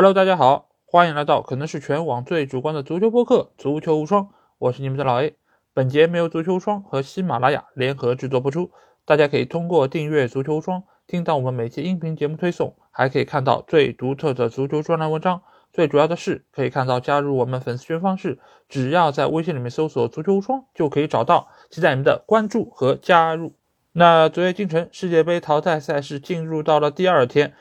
Hello，大家好，欢迎来到可能是全网最主观的足球播客《足球无双》，我是你们的老 A。本节没有足球无双和喜马拉雅联合制作播出，大家可以通过订阅足球无双听到我们每期音频节目推送，还可以看到最独特的足球专栏文章。最主要的是，可以看到加入我们粉丝群方式，只要在微信里面搜索“足球无双”就可以找到，期待你们的关注和加入。那昨夜今晨，世界杯淘汰赛是进入到了第二天。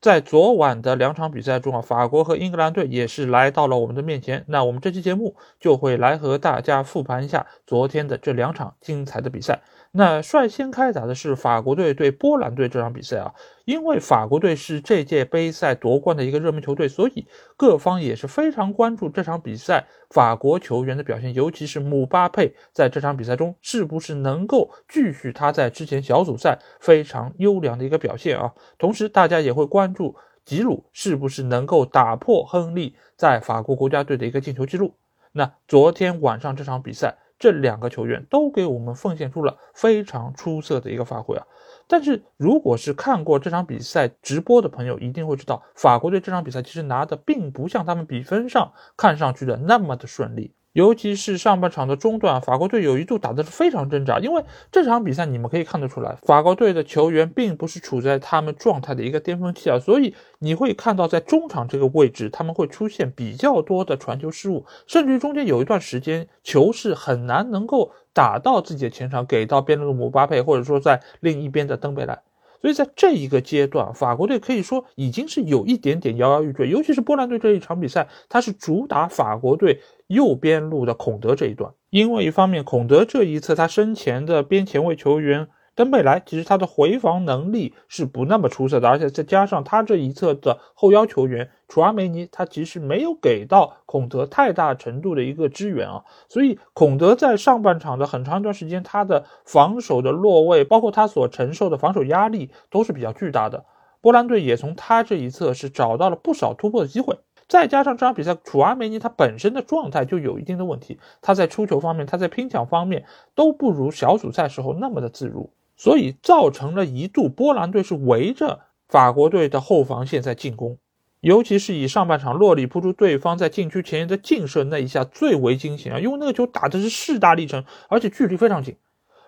在昨晚的两场比赛中啊，法国和英格兰队也是来到了我们的面前。那我们这期节目就会来和大家复盘一下昨天的这两场精彩的比赛。那率先开打的是法国队对波兰队这场比赛啊，因为法国队是这届杯赛夺冠的一个热门球队，所以各方也是非常关注这场比赛法国球员的表现，尤其是姆巴佩在这场比赛中是不是能够继续他在之前小组赛非常优良的一个表现啊。同时，大家也会关注吉鲁是不是能够打破亨利在法国国家队的一个进球记录。那昨天晚上这场比赛。这两个球员都给我们奉献出了非常出色的一个发挥啊！但是，如果是看过这场比赛直播的朋友，一定会知道，法国队这场比赛其实拿的并不像他们比分上看上去的那么的顺利。尤其是上半场的中段，法国队有一度打的是非常挣扎，因为这场比赛你们可以看得出来，法国队的球员并不是处在他们状态的一个巅峰期啊，所以你会看到在中场这个位置，他们会出现比较多的传球失误，甚至于中间有一段时间球是很难能够打到自己的前场，给到边路姆巴佩，或者说在另一边的登贝莱。所以在这一个阶段，法国队可以说已经是有一点点摇摇欲坠，尤其是波兰队这一场比赛，他是主打法国队右边路的孔德这一段，因为一方面孔德这一侧他身前的边前卫球员。登贝莱其实他的回防能力是不那么出色的，而且再加上他这一侧的后腰球员楚阿梅尼，他其实没有给到孔德太大程度的一个支援啊，所以孔德在上半场的很长一段时间，他的防守的落位，包括他所承受的防守压力都是比较巨大的。波兰队也从他这一侧是找到了不少突破的机会，再加上这场比赛楚阿梅尼他本身的状态就有一定的问题，他在出球方面，他在拼抢方面都不如小组赛时候那么的自如。所以造成了一度波兰队是围着法国队的后防线在进攻，尤其是以上半场洛里扑出对方在禁区前沿的劲射那一下最为惊险啊！因为那个球打的是势大力沉，而且距离非常近。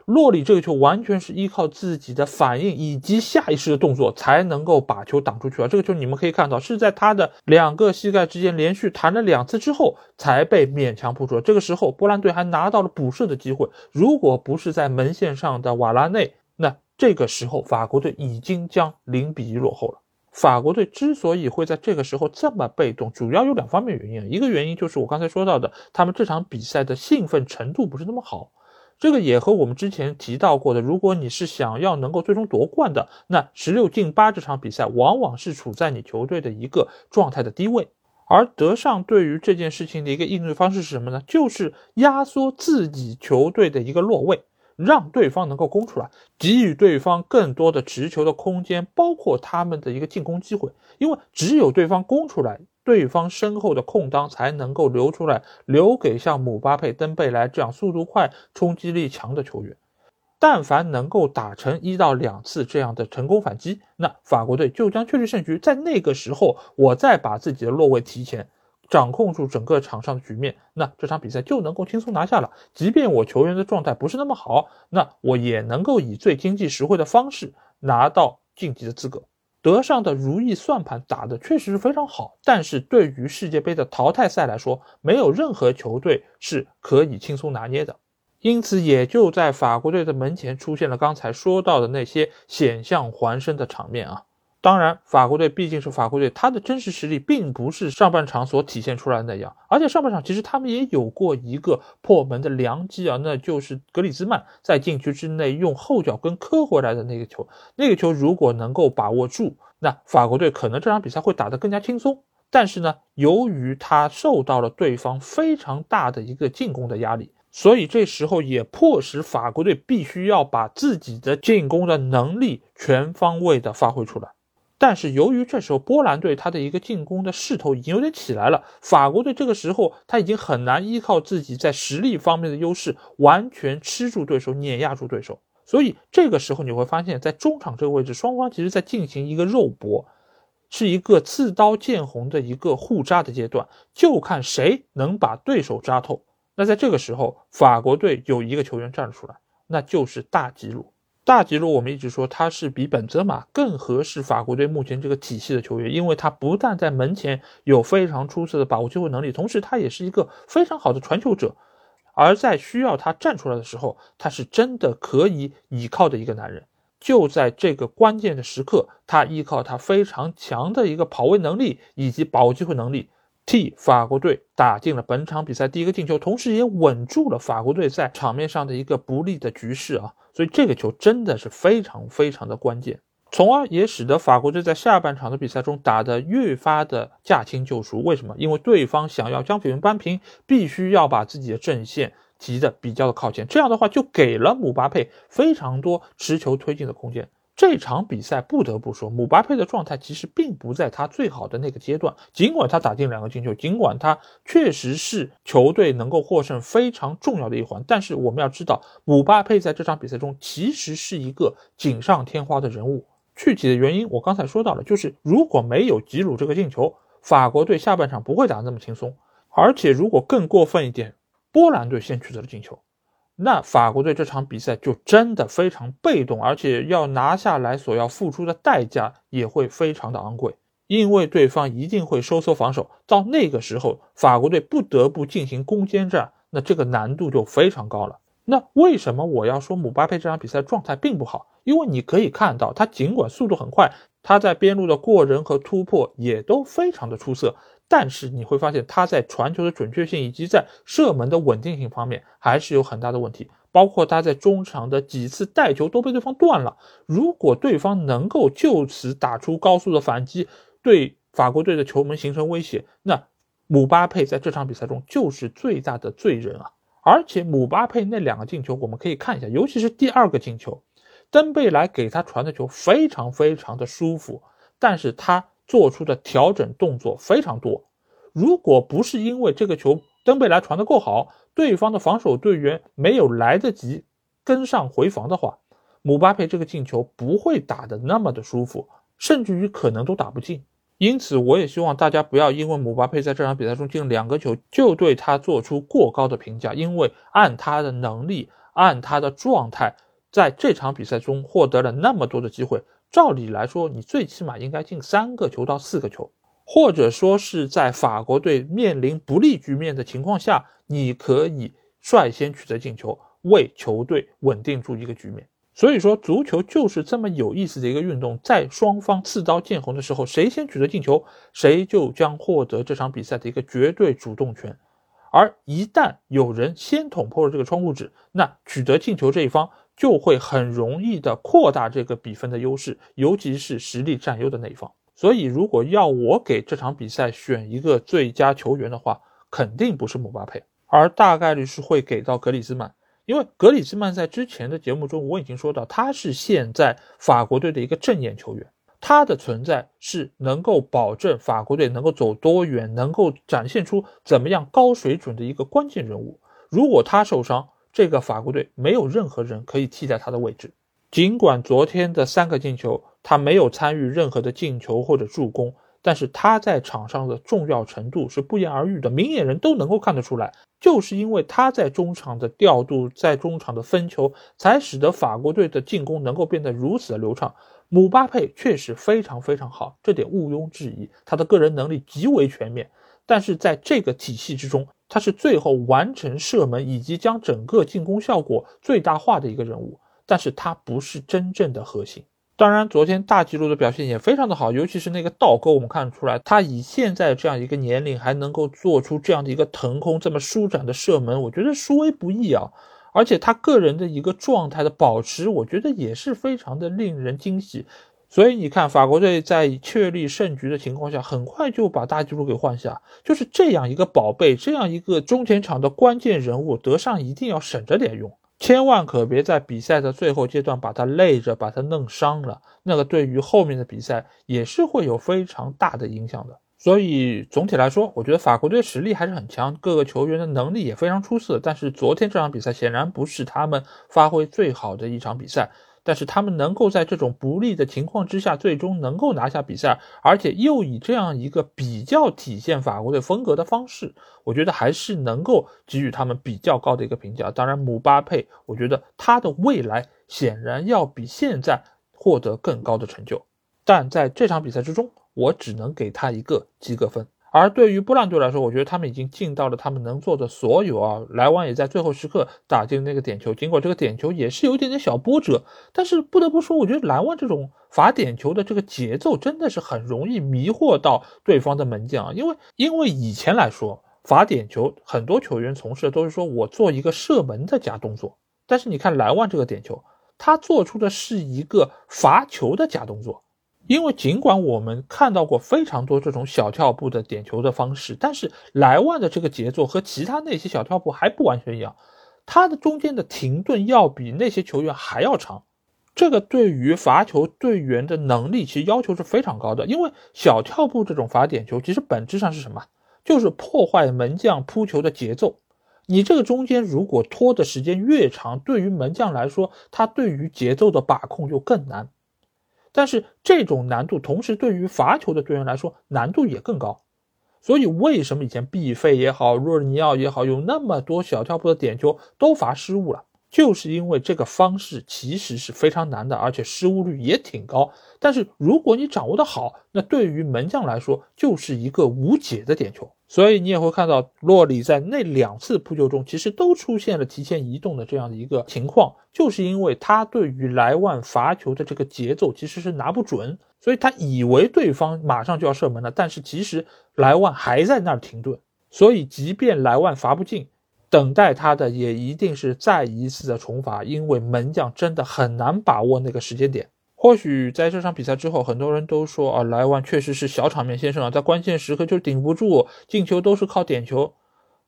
洛里这个球完全是依靠自己的反应以及下意识的动作才能够把球挡出去啊！这个球你们可以看到是在他的两个膝盖之间连续弹了两次之后才被勉强扑出。这个时候波兰队还拿到了补射的机会，如果不是在门线上的瓦拉内。那这个时候，法国队已经将零比一落后了。法国队之所以会在这个时候这么被动，主要有两方面原因。一个原因就是我刚才说到的，他们这场比赛的兴奋程度不是那么好。这个也和我们之前提到过的，如果你是想要能够最终夺冠的，那十六进八这场比赛往往是处在你球队的一个状态的低位。而德尚对于这件事情的一个应对方式是什么呢？就是压缩自己球队的一个落位。让对方能够攻出来，给予对方更多的持球的空间，包括他们的一个进攻机会。因为只有对方攻出来，对方身后的空当才能够留出来，留给像姆巴佩、登贝莱这样速度快、冲击力强的球员。但凡能够打成一到两次这样的成功反击，那法国队就将确立胜局。在那个时候，我再把自己的落位提前。掌控住整个场上的局面，那这场比赛就能够轻松拿下了。即便我球员的状态不是那么好，那我也能够以最经济实惠的方式拿到晋级的资格。德尚的如意算盘打得确实是非常好，但是对于世界杯的淘汰赛来说，没有任何球队是可以轻松拿捏的。因此，也就在法国队的门前出现了刚才说到的那些险象环生的场面啊。当然，法国队毕竟是法国队，他的真实实力并不是上半场所体现出来的那样。而且上半场其实他们也有过一个破门的良机啊，那就是格里兹曼在禁区之内用后脚跟磕回来的那个球。那个球如果能够把握住，那法国队可能这场比赛会打得更加轻松。但是呢，由于他受到了对方非常大的一个进攻的压力，所以这时候也迫使法国队必须要把自己的进攻的能力全方位的发挥出来。但是由于这时候波兰队他的一个进攻的势头已经有点起来了，法国队这个时候他已经很难依靠自己在实力方面的优势完全吃住对手、碾压住对手。所以这个时候你会发现在中场这个位置，双方其实在进行一个肉搏。是一个刺刀见红的一个互扎的阶段，就看谁能把对手扎透。那在这个时候，法国队有一个球员站了出来，那就是大吉鲁。大吉鲁，我们一直说他是比本泽马更合适法国队目前这个体系的球员，因为他不但在门前有非常出色的把握机会能力，同时他也是一个非常好的传球者。而在需要他站出来的时候，他是真的可以倚靠的一个男人。就在这个关键的时刻，他依靠他非常强的一个跑位能力以及把握机会能力。替法国队打进了本场比赛第一个进球，同时也稳住了法国队在场面上的一个不利的局势啊！所以这个球真的是非常非常的关键，从而也使得法国队在下半场的比赛中打得越发的驾轻就熟。为什么？因为对方想要将比分扳平，必须要把自己的阵线提得比较的靠前，这样的话就给了姆巴佩非常多持球推进的空间。这场比赛不得不说，姆巴佩的状态其实并不在他最好的那个阶段。尽管他打进两个进球，尽管他确实是球队能够获胜非常重要的一环，但是我们要知道，姆巴佩在这场比赛中其实是一个锦上添花的人物。具体的原因我刚才说到了，就是如果没有吉鲁这个进球，法国队下半场不会打得那么轻松。而且如果更过分一点，波兰队先取得了进球。那法国队这场比赛就真的非常被动，而且要拿下来所要付出的代价也会非常的昂贵，因为对方一定会收缩防守，到那个时候法国队不得不进行攻坚战，那这个难度就非常高了。那为什么我要说姆巴佩这场比赛状态并不好？因为你可以看到，他尽管速度很快，他在边路的过人和突破也都非常的出色。但是你会发现他在传球的准确性以及在射门的稳定性方面还是有很大的问题，包括他在中场的几次带球都被对方断了。如果对方能够就此打出高速的反击，对法国队的球门形成威胁，那姆巴佩在这场比赛中就是最大的罪人啊！而且姆巴佩那两个进球，我们可以看一下，尤其是第二个进球，登贝莱给他传的球非常非常的舒服，但是他。做出的调整动作非常多，如果不是因为这个球登贝莱传的够好，对方的防守队员没有来得及跟上回防的话，姆巴佩这个进球不会打得那么的舒服，甚至于可能都打不进。因此，我也希望大家不要因为姆巴佩在这场比赛中进两个球就对他做出过高的评价，因为按他的能力，按他的状态，在这场比赛中获得了那么多的机会。照理来说，你最起码应该进三个球到四个球，或者说是在法国队面临不利局面的情况下，你可以率先取得进球，为球队稳定住一个局面。所以说，足球就是这么有意思的一个运动，在双方刺刀见红的时候，谁先取得进球，谁就将获得这场比赛的一个绝对主动权。而一旦有人先捅破了这个窗户纸，那取得进球这一方。就会很容易的扩大这个比分的优势，尤其是实力占优的那一方。所以，如果要我给这场比赛选一个最佳球员的话，肯定不是姆巴佩，而大概率是会给到格里兹曼。因为格里兹曼在之前的节目中我已经说到，他是现在法国队的一个正眼球员，他的存在是能够保证法国队能够走多远，能够展现出怎么样高水准的一个关键人物。如果他受伤，这个法国队没有任何人可以替代他的位置。尽管昨天的三个进球，他没有参与任何的进球或者助攻，但是他在场上的重要程度是不言而喻的，明眼人都能够看得出来。就是因为他在中场的调度，在中场的分球，才使得法国队的进攻能够变得如此的流畅。姆巴佩确实非常非常好，这点毋庸置疑，他的个人能力极为全面。但是在这个体系之中，他是最后完成射门以及将整个进攻效果最大化的一个人物，但是他不是真正的核心。当然，昨天大吉鲁的表现也非常的好，尤其是那个倒钩，我们看出来他以现在这样一个年龄还能够做出这样的一个腾空这么舒展的射门，我觉得殊为不易啊。而且他个人的一个状态的保持，我觉得也是非常的令人惊喜。所以你看，法国队在确立胜局的情况下，很快就把大吉鲁给换下。就是这样一个宝贝，这样一个中前场的关键人物，德尚一定要省着点用，千万可别在比赛的最后阶段把他累着，把他弄伤了。那个对于后面的比赛也是会有非常大的影响的。所以总体来说，我觉得法国队实力还是很强，各个球员的能力也非常出色。但是昨天这场比赛显然不是他们发挥最好的一场比赛。但是他们能够在这种不利的情况之下，最终能够拿下比赛，而且又以这样一个比较体现法国队风格的方式，我觉得还是能够给予他们比较高的一个评价。当然，姆巴佩，我觉得他的未来显然要比现在获得更高的成就，但在这场比赛之中，我只能给他一个及格分。而对于波兰队来说，我觉得他们已经尽到了他们能做的所有啊。莱万也在最后时刻打进那个点球，尽管这个点球也是有一点点小波折，但是不得不说，我觉得莱万这种罚点球的这个节奏真的是很容易迷惑到对方的门将啊，因为因为以前来说罚点球，很多球员从事的都是说我做一个射门的假动作，但是你看莱万这个点球，他做出的是一个罚球的假动作。因为尽管我们看到过非常多这种小跳步的点球的方式，但是莱万的这个节奏和其他那些小跳步还不完全一样，他的中间的停顿要比那些球员还要长。这个对于罚球队员的能力其实要求是非常高的。因为小跳步这种罚点球，其实本质上是什么？就是破坏门将扑球的节奏。你这个中间如果拖的时间越长，对于门将来说，他对于节奏的把控就更难。但是这种难度，同时对于罚球的队员来说，难度也更高。所以为什么以前毕费也好，若尔尼奥也好，有那么多小跳步的点球都罚失误了？就是因为这个方式其实是非常难的，而且失误率也挺高。但是如果你掌握的好，那对于门将来说就是一个无解的点球。所以你也会看到，洛里在那两次扑救中，其实都出现了提前移动的这样的一个情况，就是因为他对于莱万罚球的这个节奏其实是拿不准，所以他以为对方马上就要射门了，但是其实莱万还在那儿停顿，所以即便莱万罚不进。等待他的也一定是再一次的重罚，因为门将真的很难把握那个时间点。或许在这场比赛之后，很多人都说啊，莱万确实是小场面先生啊，在关键时刻就顶不住，进球都是靠点球。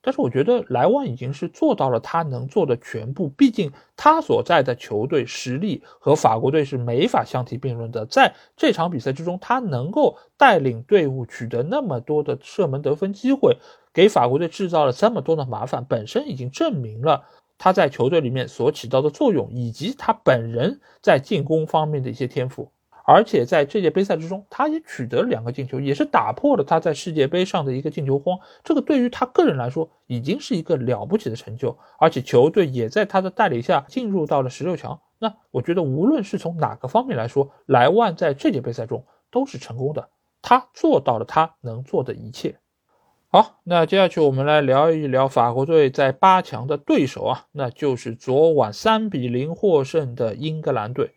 但是我觉得莱万已经是做到了他能做的全部，毕竟他所在的球队实力和法国队是没法相提并论的。在这场比赛之中，他能够带领队伍取得那么多的射门得分机会。给法国队制造了这么多的麻烦，本身已经证明了他在球队里面所起到的作用，以及他本人在进攻方面的一些天赋。而且在这届杯赛之中，他也取得了两个进球，也是打破了他在世界杯上的一个进球荒。这个对于他个人来说，已经是一个了不起的成就。而且球队也在他的带领下进入到了十六强。那我觉得，无论是从哪个方面来说，莱万在这届杯赛中都是成功的，他做到了他能做的一切。好，那接下去我们来聊一聊法国队在八强的对手啊，那就是昨晚三比零获胜的英格兰队。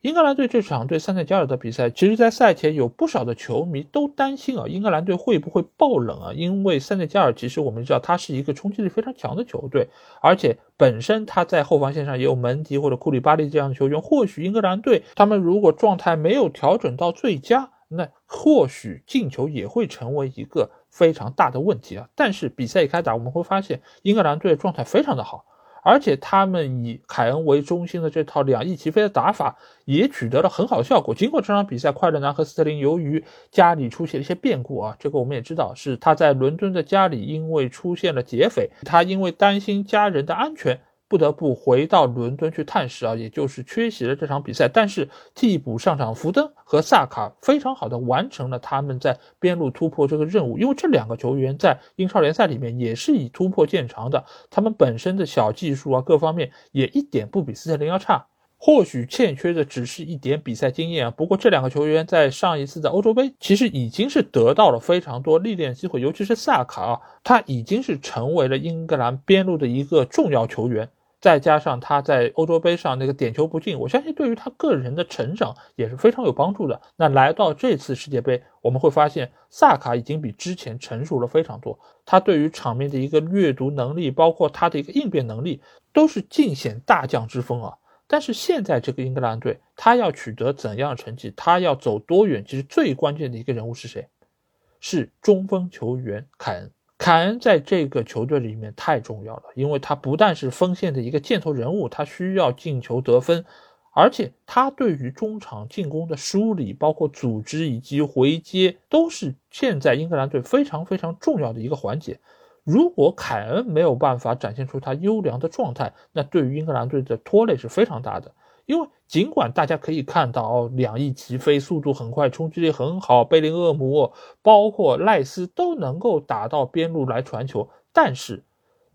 英格兰队这场对塞内加尔的比赛，其实，在赛前有不少的球迷都担心啊，英格兰队会不会爆冷啊？因为塞内加尔其实我们知道，他是一个冲击力非常强的球队，而且本身他在后防线上也有门迪或者库里巴利这样的球员。或许英格兰队他们如果状态没有调整到最佳，那或许进球也会成为一个。非常大的问题啊！但是比赛一开打，我们会发现英格兰队状态非常的好，而且他们以凯恩为中心的这套两翼齐飞的打法也取得了很好效果。经过这场比赛快乐男和斯特林由于家里出现了一些变故啊，这个我们也知道是他在伦敦的家里因为出现了劫匪，他因为担心家人的安全。不得不回到伦敦去探视啊，也就是缺席了这场比赛。但是替补上场福登和萨卡非常好的完成了他们在边路突破这个任务。因为这两个球员在英超联赛里面也是以突破见长的，他们本身的小技术啊各方面也一点不比斯特林要差。或许欠缺的只是一点比赛经验啊。不过这两个球员在上一次的欧洲杯其实已经是得到了非常多历练机会，尤其是萨卡啊，他已经是成为了英格兰边路的一个重要球员。再加上他在欧洲杯上那个点球不进，我相信对于他个人的成长也是非常有帮助的。那来到这次世界杯，我们会发现萨卡已经比之前成熟了非常多。他对于场面的一个阅读能力，包括他的一个应变能力，都是尽显大将之风啊。但是现在这个英格兰队，他要取得怎样的成绩，他要走多远，其实最关键的一个人物是谁？是中锋球员凯恩。凯恩在这个球队里面太重要了，因为他不但是锋线的一个箭头人物，他需要进球得分，而且他对于中场进攻的梳理、包括组织以及回接，都是现在英格兰队非常非常重要的一个环节。如果凯恩没有办法展现出他优良的状态，那对于英格兰队的拖累是非常大的。因为尽管大家可以看到哦，两翼齐飞，速度很快，冲击力很好，贝林厄姆包括赖斯都能够打到边路来传球，但是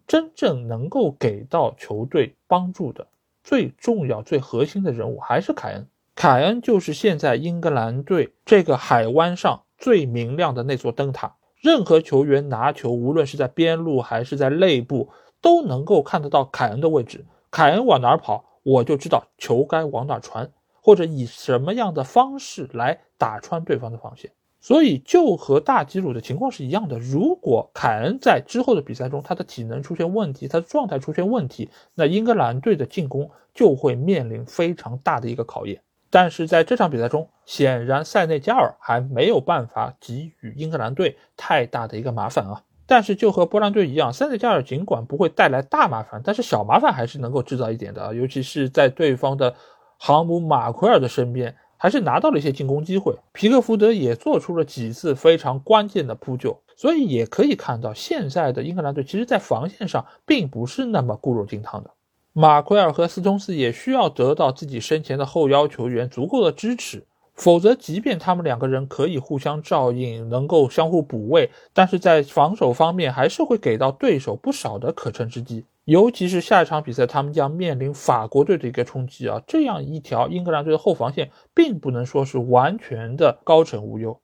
真正能够给到球队帮助的最重要、最核心的人物还是凯恩。凯恩就是现在英格兰队这个海湾上最明亮的那座灯塔。任何球员拿球，无论是在边路还是在内部，都能够看得到凯恩的位置。凯恩往哪儿跑，我就知道球该往哪传，或者以什么样的方式来打穿对方的防线。所以，就和大吉鲁的情况是一样的。如果凯恩在之后的比赛中，他的体能出现问题，他的状态出现问题，那英格兰队的进攻就会面临非常大的一个考验。但是在这场比赛中，显然塞内加尔还没有办法给予英格兰队太大的一个麻烦啊。但是就和波兰队一样，塞内加尔尽管不会带来大麻烦，但是小麻烦还是能够制造一点的啊。尤其是在对方的航母马奎尔的身边，还是拿到了一些进攻机会。皮克福德也做出了几次非常关键的扑救，所以也可以看到，现在的英格兰队其实在防线上并不是那么固若金汤的。马奎尔和斯通斯也需要得到自己身前的后腰球员足够的支持，否则，即便他们两个人可以互相照应，能够相互补位，但是在防守方面还是会给到对手不少的可乘之机。尤其是下一场比赛，他们将面临法国队的一个冲击啊，这样一条英格兰队的后防线并不能说是完全的高枕无忧，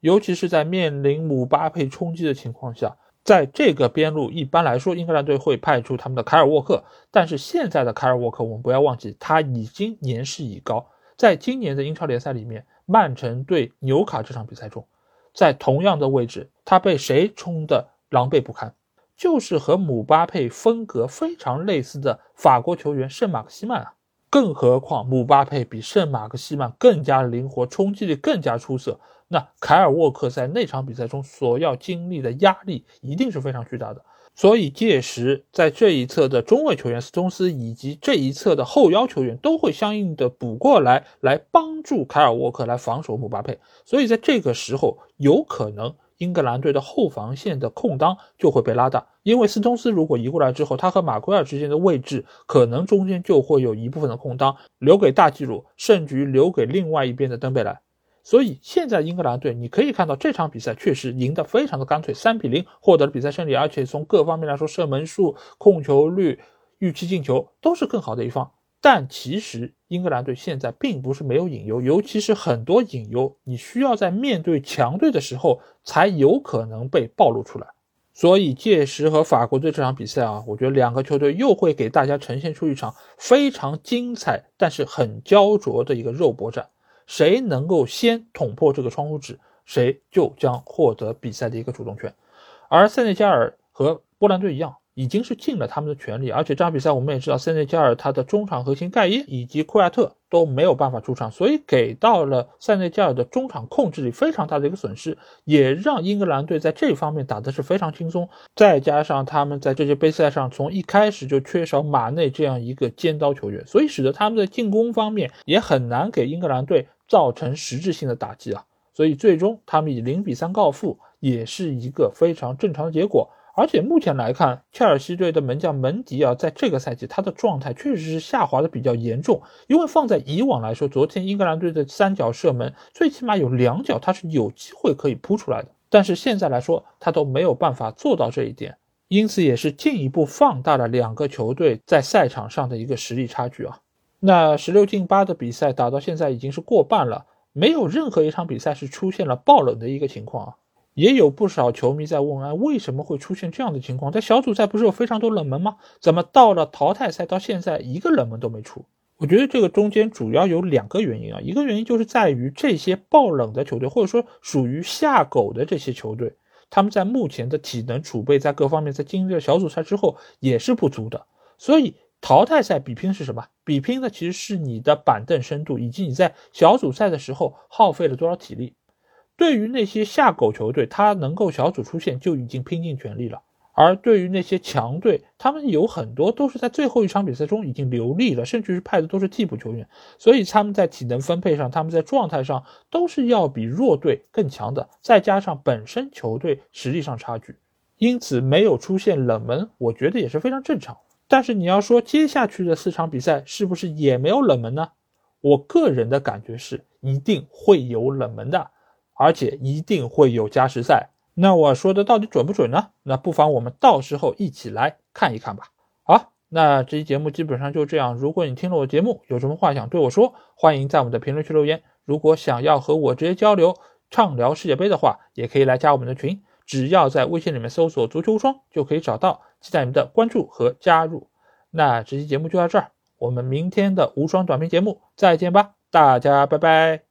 尤其是在面临姆巴佩冲击的情况下。在这个边路，一般来说，英格兰队会派出他们的凯尔沃克。但是现在的凯尔沃克，我们不要忘记，他已经年事已高。在今年的英超联赛里面，曼城对纽卡这场比赛中，在同样的位置，他被谁冲的狼狈不堪？就是和姆巴佩风格非常类似的法国球员圣马克西曼啊。更何况姆巴佩比圣马克西曼更加灵活，冲击力更加出色。那凯尔沃克在那场比赛中所要经历的压力一定是非常巨大的，所以届时在这一侧的中卫球员斯通斯以及这一侧的后腰球员都会相应的补过来，来帮助凯尔沃克来防守姆巴佩。所以在这个时候，有可能英格兰队的后防线的空当就会被拉大，因为斯通斯如果移过来之后，他和马奎尔之间的位置可能中间就会有一部分的空当留给大吉鲁，甚至于留给另外一边的登贝莱。所以现在英格兰队，你可以看到这场比赛确实赢得非常的干脆，三比零获得了比赛胜利，而且从各方面来说，射门数、控球率、预期进球都是更好的一方。但其实英格兰队现在并不是没有隐忧，尤其是很多隐忧，你需要在面对强队的时候才有可能被暴露出来。所以届时和法国队这场比赛啊，我觉得两个球队又会给大家呈现出一场非常精彩，但是很焦灼的一个肉搏战。谁能够先捅破这个窗户纸，谁就将获得比赛的一个主动权。而塞内加尔和波兰队一样。已经是尽了他们的全力，而且这场比赛我们也知道，塞内加尔他的中场核心盖耶以及库亚特都没有办法出场，所以给到了塞内加尔的中场控制力非常大的一个损失，也让英格兰队在这方面打的是非常轻松。再加上他们在这些杯赛上从一开始就缺少马内这样一个尖刀球员，所以使得他们在进攻方面也很难给英格兰队造成实质性的打击啊。所以最终他们以零比三告负，也是一个非常正常的结果。而且目前来看，切尔西队的门将门迪啊，在这个赛季他的状态确实是下滑的比较严重。因为放在以往来说，昨天英格兰队的三脚射门，最起码有两脚他是有机会可以扑出来的。但是现在来说，他都没有办法做到这一点，因此也是进一步放大了两个球队在赛场上的一个实力差距啊。那十六进八的比赛打到现在已经是过半了，没有任何一场比赛是出现了爆冷的一个情况啊。也有不少球迷在问：哎，为什么会出现这样的情况？在小组赛不是有非常多冷门吗？怎么到了淘汰赛到现在一个冷门都没出？我觉得这个中间主要有两个原因啊，一个原因就是在于这些爆冷的球队，或者说属于下狗的这些球队，他们在目前的体能储备在各方面，在经历了小组赛之后也是不足的。所以淘汰赛比拼是什么？比拼的其实是你的板凳深度，以及你在小组赛的时候耗费了多少体力。对于那些下狗球队，他能够小组出线就已经拼尽全力了；而对于那些强队，他们有很多都是在最后一场比赛中已经留力了，甚至是派的都是替补球员，所以他们在体能分配上，他们在状态上都是要比弱队更强的。再加上本身球队实力上差距，因此没有出现冷门，我觉得也是非常正常。但是你要说接下去的四场比赛是不是也没有冷门呢？我个人的感觉是一定会有冷门的，而且一定会有加时赛。那我说的到底准不准呢？那不妨我们到时候一起来看一看吧。好，那这期节目基本上就这样。如果你听了我节目，有什么话想对我说，欢迎在我们的评论区留言。如果想要和我直接交流、畅聊世界杯的话，也可以来加我们的群，只要在微信里面搜索“足球无双”就可以找到。期待你的关注和加入。那这期节目就到这儿，我们明天的无双短评节目再见吧，大家拜拜。